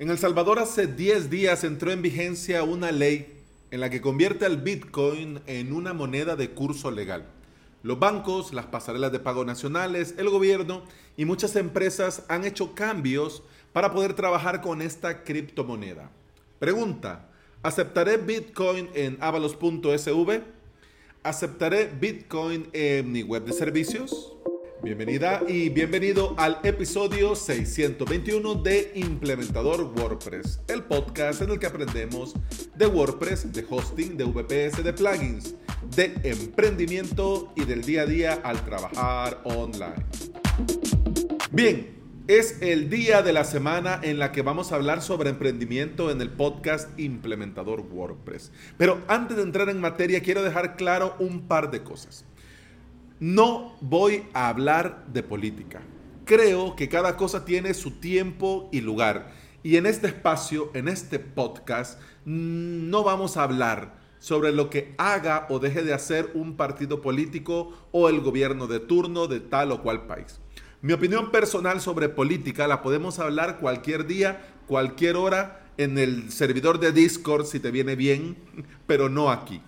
En El Salvador hace 10 días entró en vigencia una ley en la que convierte al Bitcoin en una moneda de curso legal. Los bancos, las pasarelas de pago nacionales, el gobierno y muchas empresas han hecho cambios para poder trabajar con esta criptomoneda. Pregunta, ¿aceptaré Bitcoin en avalos.sv? ¿Aceptaré Bitcoin en mi web de servicios? Bienvenida y bienvenido al episodio 621 de Implementador WordPress, el podcast en el que aprendemos de WordPress, de hosting, de VPS, de plugins, de emprendimiento y del día a día al trabajar online. Bien, es el día de la semana en la que vamos a hablar sobre emprendimiento en el podcast Implementador WordPress. Pero antes de entrar en materia, quiero dejar claro un par de cosas. No voy a hablar de política. Creo que cada cosa tiene su tiempo y lugar. Y en este espacio, en este podcast, no vamos a hablar sobre lo que haga o deje de hacer un partido político o el gobierno de turno de tal o cual país. Mi opinión personal sobre política la podemos hablar cualquier día, cualquier hora, en el servidor de Discord si te viene bien, pero no aquí.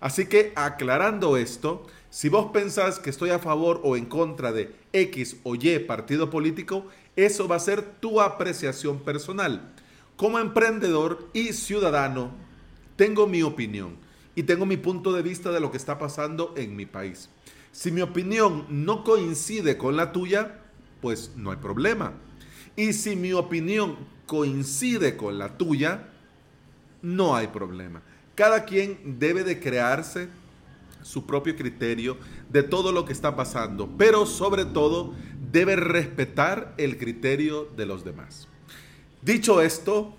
Así que aclarando esto, si vos pensás que estoy a favor o en contra de X o Y partido político, eso va a ser tu apreciación personal. Como emprendedor y ciudadano, tengo mi opinión y tengo mi punto de vista de lo que está pasando en mi país. Si mi opinión no coincide con la tuya, pues no hay problema. Y si mi opinión coincide con la tuya, no hay problema. Cada quien debe de crearse su propio criterio de todo lo que está pasando, pero sobre todo debe respetar el criterio de los demás. Dicho esto,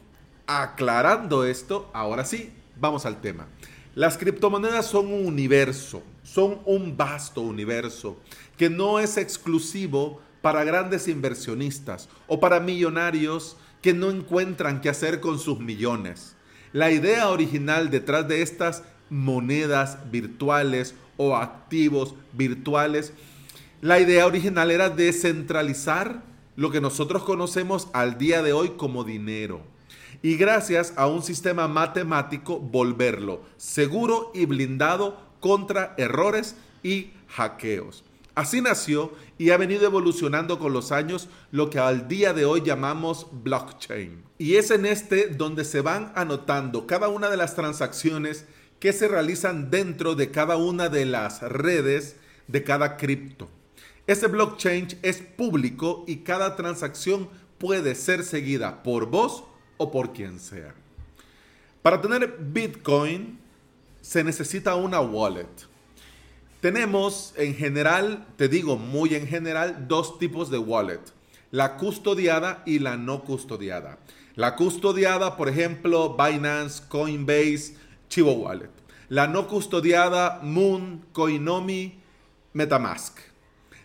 aclarando esto, ahora sí, vamos al tema. Las criptomonedas son un universo, son un vasto universo que no es exclusivo para grandes inversionistas o para millonarios que no encuentran qué hacer con sus millones. La idea original detrás de estas monedas virtuales o activos virtuales. La idea original era descentralizar lo que nosotros conocemos al día de hoy como dinero. Y gracias a un sistema matemático volverlo seguro y blindado contra errores y hackeos. Así nació y ha venido evolucionando con los años lo que al día de hoy llamamos blockchain. Y es en este donde se van anotando cada una de las transacciones que se realizan dentro de cada una de las redes de cada cripto. Ese blockchain es público y cada transacción puede ser seguida por vos o por quien sea. Para tener Bitcoin se necesita una wallet. Tenemos en general, te digo muy en general, dos tipos de wallet. La custodiada y la no custodiada. La custodiada, por ejemplo, Binance, Coinbase, Chivo Wallet. La no custodiada Moon, Coinomi, Metamask.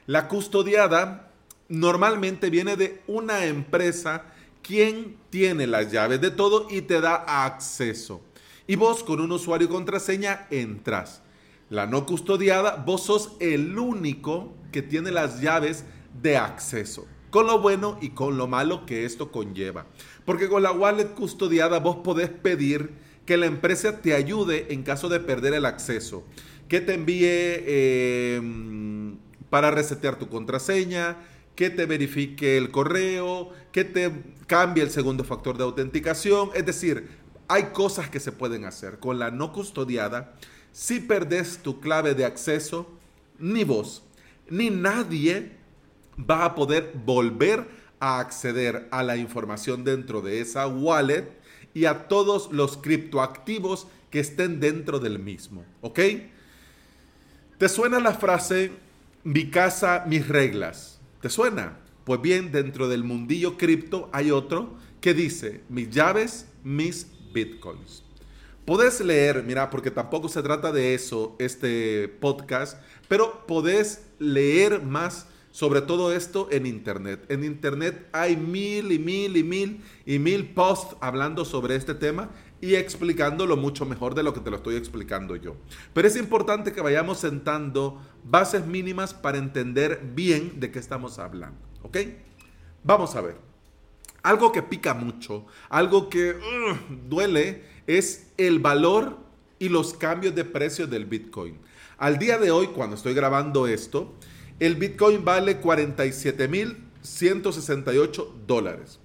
La custodiada normalmente viene de una empresa quien tiene las llaves de todo y te da acceso. Y vos con un usuario y contraseña entras. La no custodiada, vos sos el único que tiene las llaves de acceso. Con lo bueno y con lo malo que esto conlleva. Porque con la wallet custodiada vos podés pedir que la empresa te ayude en caso de perder el acceso, que te envíe em, para resetear tu contraseña, que te verifique el correo, que te cambie el segundo factor de autenticación. Es decir, hay cosas que se pueden hacer. Con la no custodiada, si perdes tu clave de acceso, ni vos, ni nadie va a poder volver a acceder a la información dentro de esa wallet y a todos los criptoactivos que estén dentro del mismo. ¿Ok? ¿Te suena la frase mi casa, mis reglas? ¿Te suena? Pues bien, dentro del mundillo cripto hay otro que dice mis llaves, mis bitcoins. Podés leer, mira, porque tampoco se trata de eso este podcast, pero podés leer más sobre todo esto en Internet. En Internet hay mil y mil y mil y mil posts hablando sobre este tema y explicándolo mucho mejor de lo que te lo estoy explicando yo. Pero es importante que vayamos sentando bases mínimas para entender bien de qué estamos hablando. ¿Ok? Vamos a ver. Algo que pica mucho, algo que duele, es el valor y los cambios de precio del Bitcoin. Al día de hoy, cuando estoy grabando esto, el Bitcoin vale 47.168 dólares.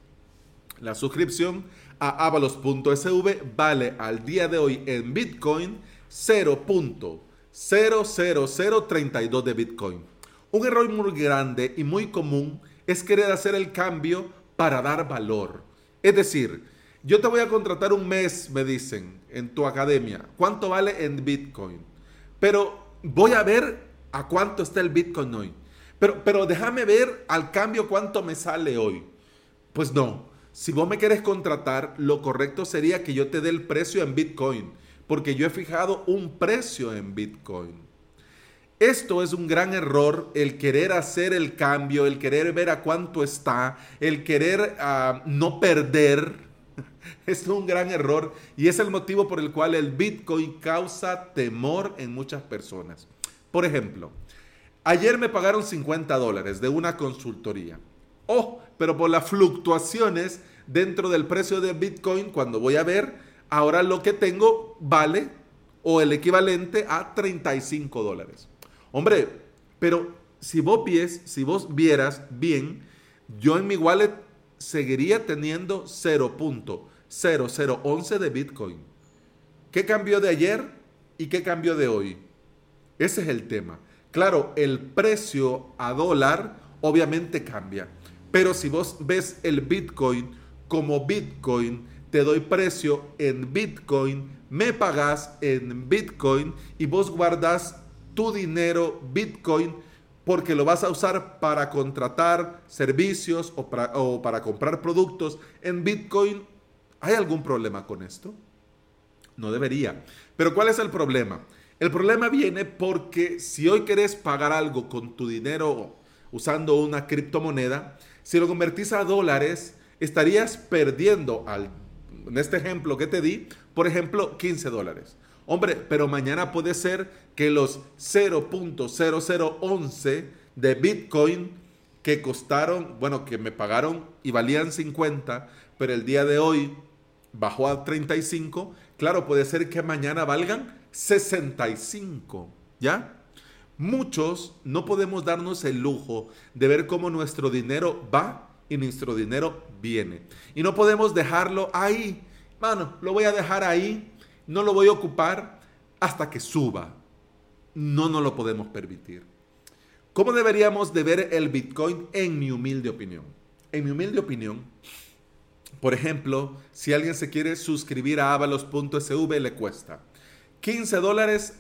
La suscripción a avalos.sv vale al día de hoy en Bitcoin 0.00032 de Bitcoin. Un error muy grande y muy común es querer hacer el cambio para dar valor. Es decir, yo te voy a contratar un mes, me dicen, en tu academia. ¿Cuánto vale en Bitcoin? Pero voy a ver a cuánto está el Bitcoin hoy. Pero, pero déjame ver al cambio cuánto me sale hoy. Pues no. Si vos me querés contratar, lo correcto sería que yo te dé el precio en Bitcoin. Porque yo he fijado un precio en Bitcoin. Esto es un gran error, el querer hacer el cambio, el querer ver a cuánto está, el querer ah, no perder. Es un gran error y es el motivo por el cual el Bitcoin causa temor en muchas personas. Por ejemplo, ayer me pagaron 50 dólares de una consultoría. Oh, pero por las fluctuaciones dentro del precio de Bitcoin, cuando voy a ver, ahora lo que tengo vale o el equivalente a 35 dólares. Hombre, pero si vos, vies, si vos vieras bien, yo en mi wallet seguiría teniendo 0.0011 de Bitcoin. ¿Qué cambió de ayer y qué cambió de hoy? Ese es el tema. Claro, el precio a dólar obviamente cambia. Pero si vos ves el Bitcoin como Bitcoin, te doy precio en Bitcoin, me pagas en Bitcoin y vos guardas tu dinero Bitcoin porque lo vas a usar para contratar servicios o para, comprar productos en Bitcoin. ¿Hay algún problema con esto? No debería. Pero ¿cuál es el problema? El problema viene porque si hoy querés pagar algo con tu dinero usando una criptomoneda, si lo convertís a dólares, estarías perdiendo, al, en este ejemplo que te di, por ejemplo, 15 dólares. Hombre, pero mañana puede ser que los 0.0011 de Bitcoin que costaron, bueno, que me pagaron y valían 50, pero el día de hoy bajó a 35, claro, puede ser que mañana valgan 65, ¿ya? Muchos no podemos darnos el lujo de ver cómo nuestro dinero va y nuestro dinero viene. Y no podemos dejarlo ahí. Mano, lo voy a dejar ahí no lo voy a ocupar hasta que suba. No nos lo podemos permitir. ¿Cómo deberíamos de ver el Bitcoin en mi humilde opinión? En mi humilde opinión, por ejemplo, si alguien se quiere suscribir a avalos.sv le cuesta 15 dólares,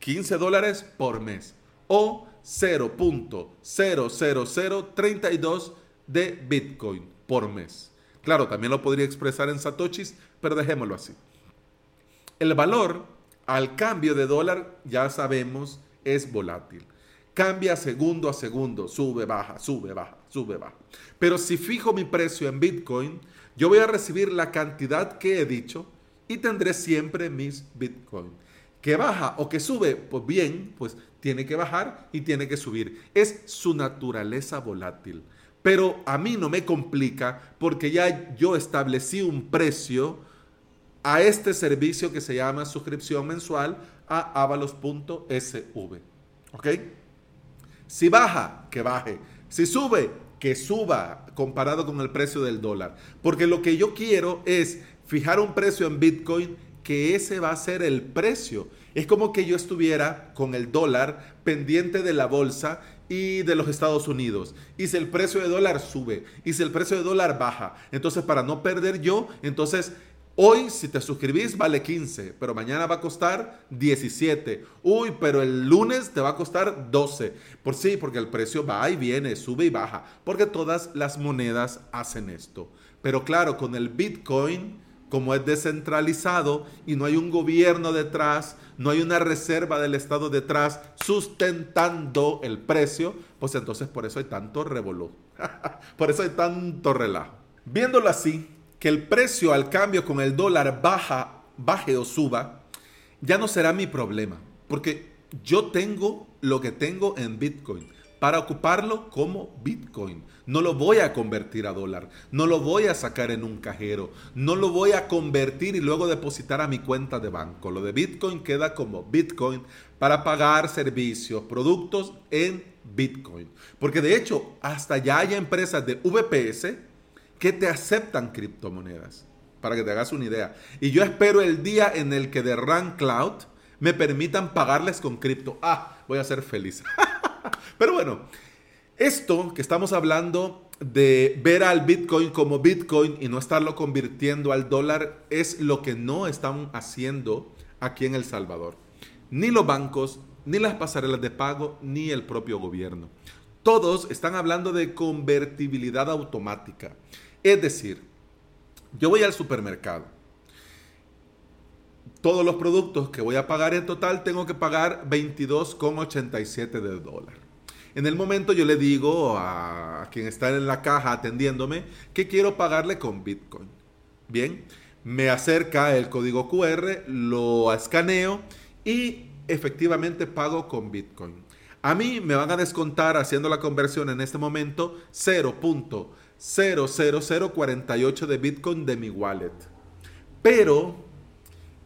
15 dólares por mes o 0.00032 de Bitcoin por mes. Claro, también lo podría expresar en satoshis, pero dejémoslo así. El valor al cambio de dólar, ya sabemos, es volátil. Cambia segundo a segundo, sube, baja, sube, baja, sube, baja. Pero si fijo mi precio en Bitcoin, yo voy a recibir la cantidad que he dicho y tendré siempre mis Bitcoin. Que baja o que sube, pues bien, pues tiene que bajar y tiene que subir. Es su naturaleza volátil. Pero a mí no me complica porque ya yo establecí un precio a este servicio que se llama suscripción mensual a avalos.sv. ¿Ok? Si baja, que baje. Si sube, que suba comparado con el precio del dólar. Porque lo que yo quiero es fijar un precio en Bitcoin que ese va a ser el precio. Es como que yo estuviera con el dólar pendiente de la bolsa y de los Estados Unidos. Y si el precio de dólar sube, y si el precio de dólar baja, entonces para no perder yo, entonces Hoy, si te suscribís, vale 15, pero mañana va a costar 17. Uy, pero el lunes te va a costar 12. Por sí, porque el precio va y viene, sube y baja, porque todas las monedas hacen esto. Pero claro, con el Bitcoin, como es descentralizado y no hay un gobierno detrás, no hay una reserva del Estado detrás sustentando el precio, pues entonces por eso hay tanto revolú. por eso hay tanto relajo. Viéndolo así, que el precio al cambio con el dólar baja, baje o suba, ya no será mi problema, porque yo tengo lo que tengo en Bitcoin. Para ocuparlo como Bitcoin. No lo voy a convertir a dólar, no lo voy a sacar en un cajero, no lo voy a convertir y luego depositar a mi cuenta de banco. Lo de Bitcoin queda como Bitcoin para pagar servicios, productos en Bitcoin. Porque de hecho, hasta ya hay empresas de VPS que te aceptan criptomonedas, para que te hagas una idea. Y yo espero el día en el que de Run Cloud me permitan pagarles con cripto. Ah, voy a ser feliz. Pero bueno, esto que estamos hablando de ver al Bitcoin como Bitcoin y no estarlo convirtiendo al dólar es lo que no están haciendo aquí en El Salvador. Ni los bancos, ni las pasarelas de pago, ni el propio gobierno. Todos están hablando de convertibilidad automática. Es decir, yo voy al supermercado. Todos los productos que voy a pagar en total tengo que pagar 22,87 de dólar. En el momento yo le digo a quien está en la caja atendiéndome que quiero pagarle con Bitcoin. Bien, me acerca el código QR, lo escaneo y efectivamente pago con Bitcoin. A mí me van a descontar haciendo la conversión en este momento 0.00048 de Bitcoin de mi wallet. Pero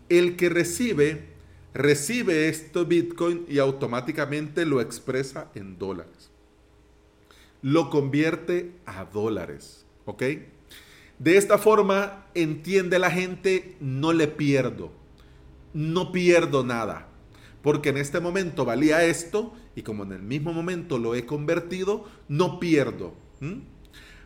el que recibe recibe esto Bitcoin y automáticamente lo expresa en dólares. Lo convierte a dólares, ¿ok? De esta forma entiende la gente, no le pierdo, no pierdo nada, porque en este momento valía esto y como en el mismo momento lo he convertido, no pierdo.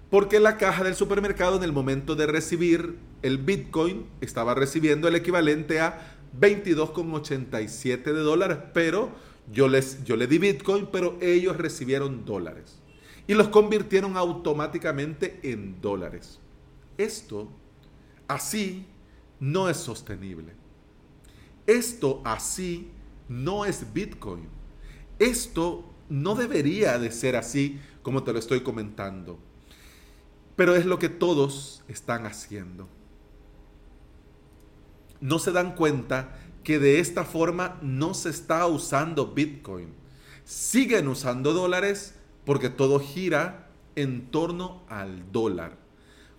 Porque la caja del supermercado en el momento de recibir el Bitcoin estaba recibiendo el equivalente a 22,87 de dólares, pero yo les yo le di Bitcoin, pero ellos recibieron dólares y los convirtieron automáticamente en dólares. Esto así no es sostenible. Esto así no es Bitcoin. Esto no debería de ser así como te lo estoy comentando. Pero es lo que todos están haciendo no se dan cuenta que de esta forma no se está usando Bitcoin. Siguen usando dólares porque todo gira en torno al dólar.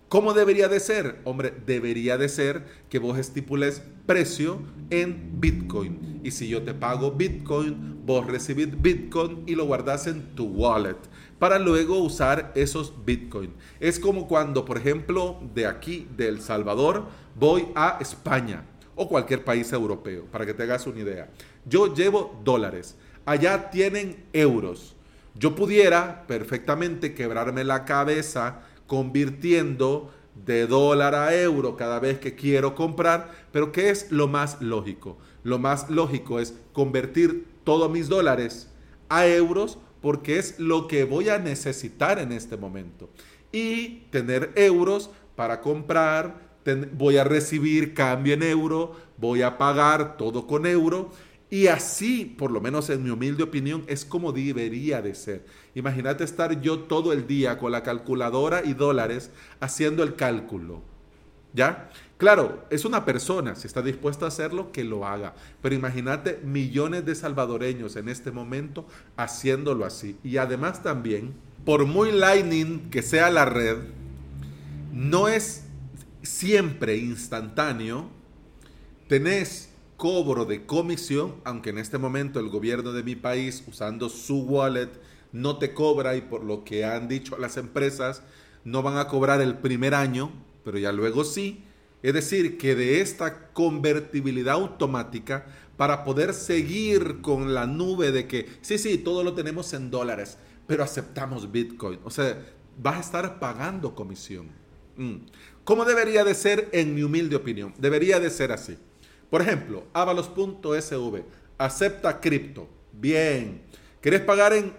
¿Cómo debería de ser? Hombre, debería de ser que vos estipules precio en Bitcoin. Y si yo te pago Bitcoin, vos recibís Bitcoin y lo guardas en tu wallet para luego usar esos Bitcoin. Es como cuando, por ejemplo, de aquí, de El Salvador, voy a España o cualquier país europeo, para que te hagas una idea. Yo llevo dólares, allá tienen euros. Yo pudiera perfectamente quebrarme la cabeza convirtiendo de dólar a euro cada vez que quiero comprar, pero ¿qué es lo más lógico? Lo más lógico es convertir todos mis dólares a euros porque es lo que voy a necesitar en este momento. Y tener euros para comprar, voy a recibir cambio en euro, voy a pagar todo con euro. Y así, por lo menos en mi humilde opinión, es como debería de ser. Imagínate estar yo todo el día con la calculadora y dólares haciendo el cálculo. ¿Ya? Claro, es una persona, si está dispuesta a hacerlo, que lo haga. Pero imagínate millones de salvadoreños en este momento haciéndolo así. Y además también, por muy lightning que sea la red, no es siempre instantáneo, tenés cobro de comisión, aunque en este momento el gobierno de mi país, usando su wallet, no te cobra y por lo que han dicho las empresas, no van a cobrar el primer año, pero ya luego sí. Es decir, que de esta convertibilidad automática, para poder seguir con la nube de que, sí, sí, todo lo tenemos en dólares, pero aceptamos Bitcoin. O sea, vas a estar pagando comisión. Mm. ¿Cómo debería de ser en mi humilde opinión? Debería de ser así. Por ejemplo, avalos.sv, acepta cripto. Bien. ¿Querés pagar en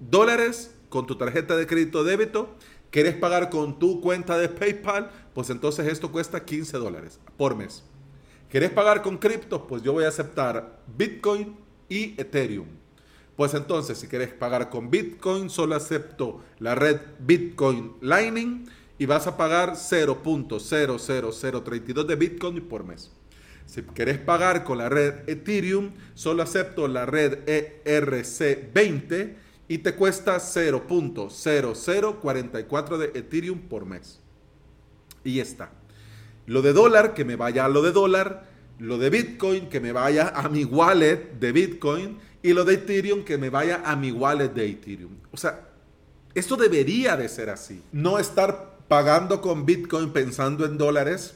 dólares con tu tarjeta de crédito débito? ¿Querés pagar con tu cuenta de PayPal? Pues entonces esto cuesta 15 dólares por mes. ¿Querés pagar con cripto? Pues yo voy a aceptar Bitcoin y Ethereum. Pues entonces, si querés pagar con Bitcoin, solo acepto la red Bitcoin Lightning y vas a pagar 0.00032 de Bitcoin por mes. Si querés pagar con la red Ethereum, solo acepto la red ERC20 y te cuesta 0.0044 de Ethereum por mes. Y ya está. Lo de dólar, que me vaya a lo de dólar. Lo de Bitcoin, que me vaya a mi wallet de Bitcoin. Y lo de Ethereum, que me vaya a mi wallet de Ethereum. O sea, esto debería de ser así. No estar pagando con Bitcoin pensando en dólares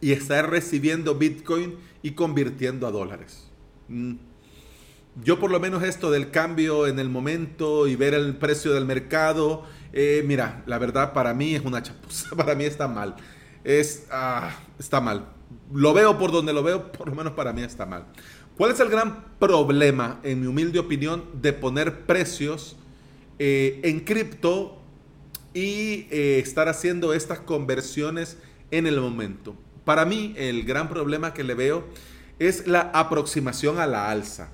y estar recibiendo Bitcoin y convirtiendo a dólares. Mm. Yo por lo menos esto del cambio en el momento y ver el precio del mercado, eh, mira, la verdad para mí es una chapuza, para mí está mal. Es, ah, está mal. Lo veo por donde lo veo, por lo menos para mí está mal. ¿Cuál es el gran problema, en mi humilde opinión, de poner precios eh, en cripto y eh, estar haciendo estas conversiones en el momento? Para mí, el gran problema que le veo es la aproximación a la alza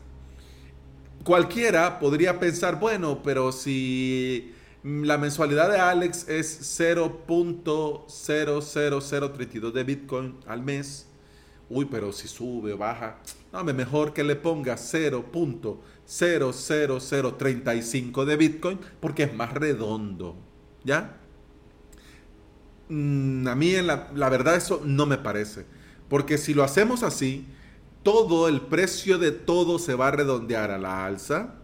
cualquiera podría pensar, bueno, pero si la mensualidad de Alex es 0.00032 de Bitcoin al mes, uy, pero si sube o baja, no, mejor que le ponga 0.00035 de Bitcoin porque es más redondo, ¿ya? Mm, a mí la, la verdad eso no me parece, porque si lo hacemos así, todo el precio de todo se va a redondear a la alza.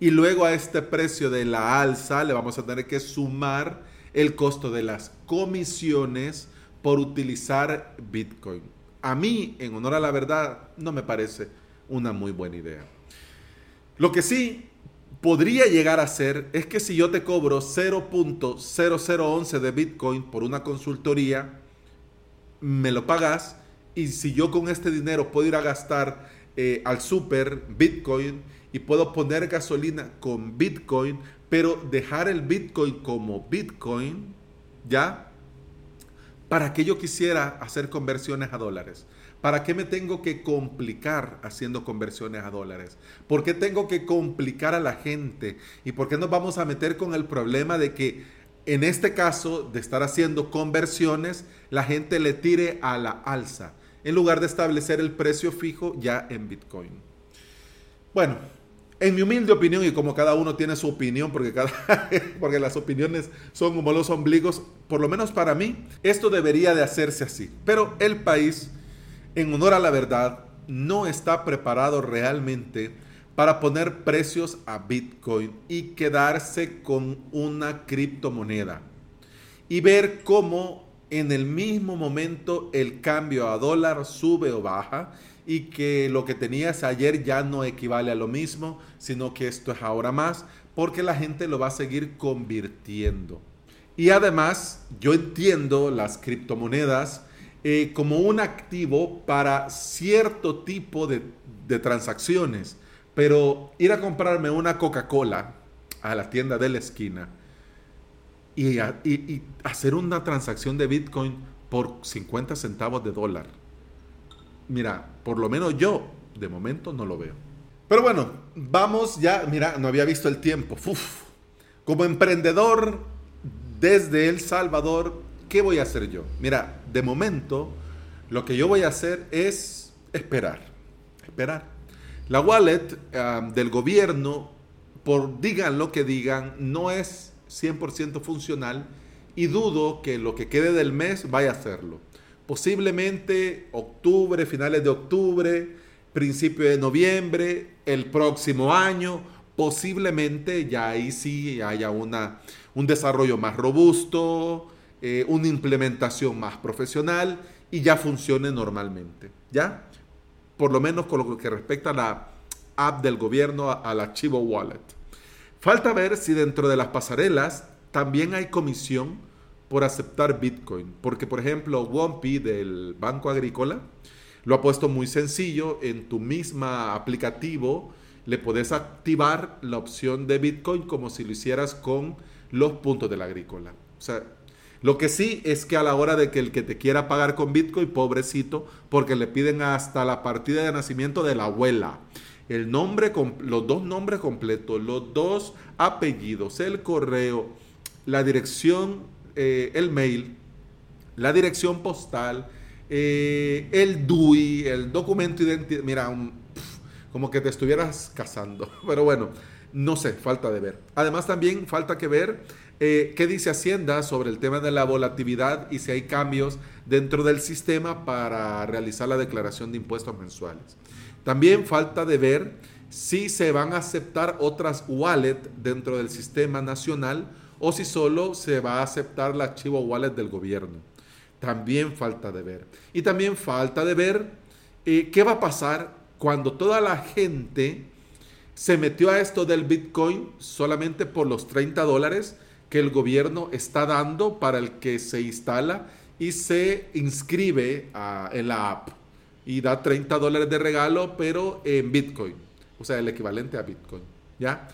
Y luego a este precio de la alza le vamos a tener que sumar el costo de las comisiones por utilizar Bitcoin. A mí, en honor a la verdad, no me parece una muy buena idea. Lo que sí podría llegar a ser es que si yo te cobro 0.0011 de Bitcoin por una consultoría, me lo pagas y si yo con este dinero puedo ir a gastar eh, al super Bitcoin y puedo poner gasolina con Bitcoin, pero dejar el Bitcoin como Bitcoin, ¿ya? ¿Para qué yo quisiera hacer conversiones a dólares? ¿Para qué me tengo que complicar haciendo conversiones a dólares? ¿Por qué tengo que complicar a la gente? ¿Y por qué nos vamos a meter con el problema de que en este caso de estar haciendo conversiones, la gente le tire a la alza? en lugar de establecer el precio fijo ya en Bitcoin. Bueno, en mi humilde opinión, y como cada uno tiene su opinión, porque, cada, porque las opiniones son como los ombligos, por lo menos para mí, esto debería de hacerse así. Pero el país, en honor a la verdad, no está preparado realmente para poner precios a Bitcoin y quedarse con una criptomoneda. Y ver cómo en el mismo momento el cambio a dólar sube o baja y que lo que tenías ayer ya no equivale a lo mismo, sino que esto es ahora más, porque la gente lo va a seguir convirtiendo. Y además, yo entiendo las criptomonedas eh, como un activo para cierto tipo de, de transacciones, pero ir a comprarme una Coca-Cola a la tienda de la esquina, y, hacer una transacción de Bitcoin por 50 centavos de dólar. Mira, por lo menos yo de momento no lo veo. Pero bueno, vamos ya, mira, no había visto el tiempo. Como emprendedor desde El Salvador, ¿qué voy a hacer yo? Mira, de momento lo que yo voy a hacer es esperar, esperar. La wallet ah, del gobierno, por digan lo que digan, no es 100% funcional y dudo que lo que quede del mes vaya a hacerlo. Posiblemente octubre, finales de octubre, principio de noviembre, el próximo año, posiblemente ya ahí sí haya una, un desarrollo más robusto, eh, una implementación más profesional y ya funcione normalmente. ¿Ya? Por lo menos con lo que respecta a la app del gobierno, al archivo wallet. Falta ver si dentro de las pasarelas también hay comisión por aceptar Bitcoin, porque por ejemplo Wompi del Banco Agrícola lo ha puesto muy sencillo. En tu misma aplicativo le puedes activar la opción de Bitcoin como si lo hicieras con los puntos de la agrícola. O sea, lo que sí es que a la hora de que el que te quiera pagar con Bitcoin, pobrecito, porque le piden hasta la partida de nacimiento de la abuela. El nombre, los dos nombres completos, los dos apellidos, el correo, la dirección, eh, el mail, la dirección postal, eh, el DUI, el documento de identidad. Mira, como que te estuvieras casando. Pero bueno, no sé, falta de ver. Además también falta que ver eh, qué dice Hacienda sobre el tema de la volatilidad y si hay cambios dentro del sistema para realizar la declaración de impuestos mensuales. También falta de ver si se van a aceptar otras wallet dentro del sistema nacional o si solo se va a aceptar la archivo wallet del gobierno. También falta de ver. Y también falta de ver eh, qué va a pasar cuando toda la gente se metió a esto del Bitcoin solamente por los 30 dólares que el gobierno está dando para el que se instala y se inscribe en la app y da 30 dólares de regalo, pero en Bitcoin o sea, el equivalente a Bitcoin. ¿Ya?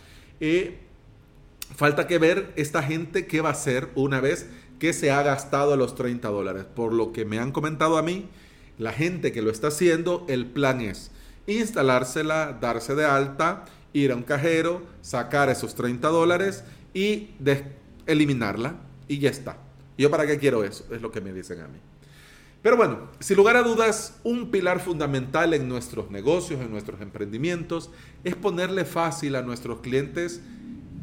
Falta que ver esta gente qué va a hacer una vez que se ha gastado los 30 dólares. Por lo que me han comentado a mí, la gente que lo está haciendo, el plan es instalársela, darse de alta, ir a un cajero, sacar esos 30 dólares y eliminarla y ya está. ¿Yo para qué quiero eso? Es lo que me dicen a mí. Pero bueno, sin lugar a dudas, un pilar fundamental en nuestros negocios, en nuestros emprendimientos, es ponerle fácil a nuestros clientes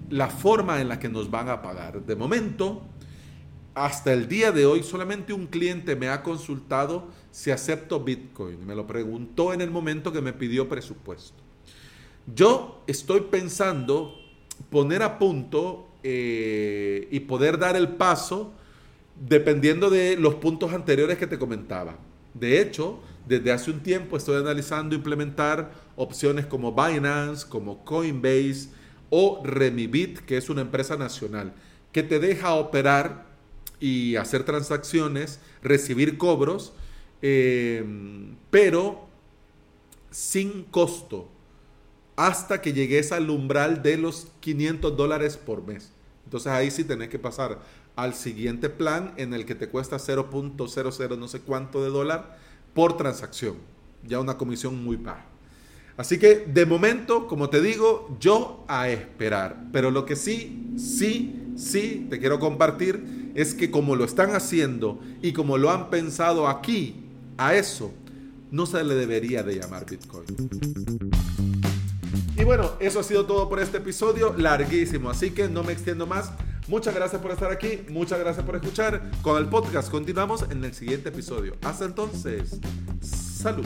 la forma en la que nos van a pagar. De momento, hasta el día de hoy, solamente un cliente me ha consultado si acepto Bitcoin. Me lo preguntó en el momento que me pidió presupuesto. Yo estoy pensando poner a punto eh, y poder dar el paso dependiendo de los puntos anteriores que te comentaba. De hecho, desde hace un tiempo estoy analizando implementar opciones como Binance, como Coinbase o Remibit, que es una empresa nacional, que te deja operar y hacer transacciones, recibir cobros, em, pero sin costo, hasta que llegues al umbral de los 500 dólares por mes. Entonces ahí sí tenés que pasar al siguiente plan en el que te cuesta 0.00 no sé cuánto de dólar por transacción. Ya una comisión muy baja. Así que de momento, como te digo, yo a esperar. Pero lo que sí, sí, sí te quiero compartir es que como lo están haciendo y como lo han pensado aquí, a eso no se le debería de llamar Bitcoin. Y bueno, eso ha sido todo por este episodio, larguísimo, así que no me extiendo más. Muchas gracias por estar aquí, muchas gracias por escuchar. Con el podcast continuamos en el siguiente episodio. Hasta entonces, salud.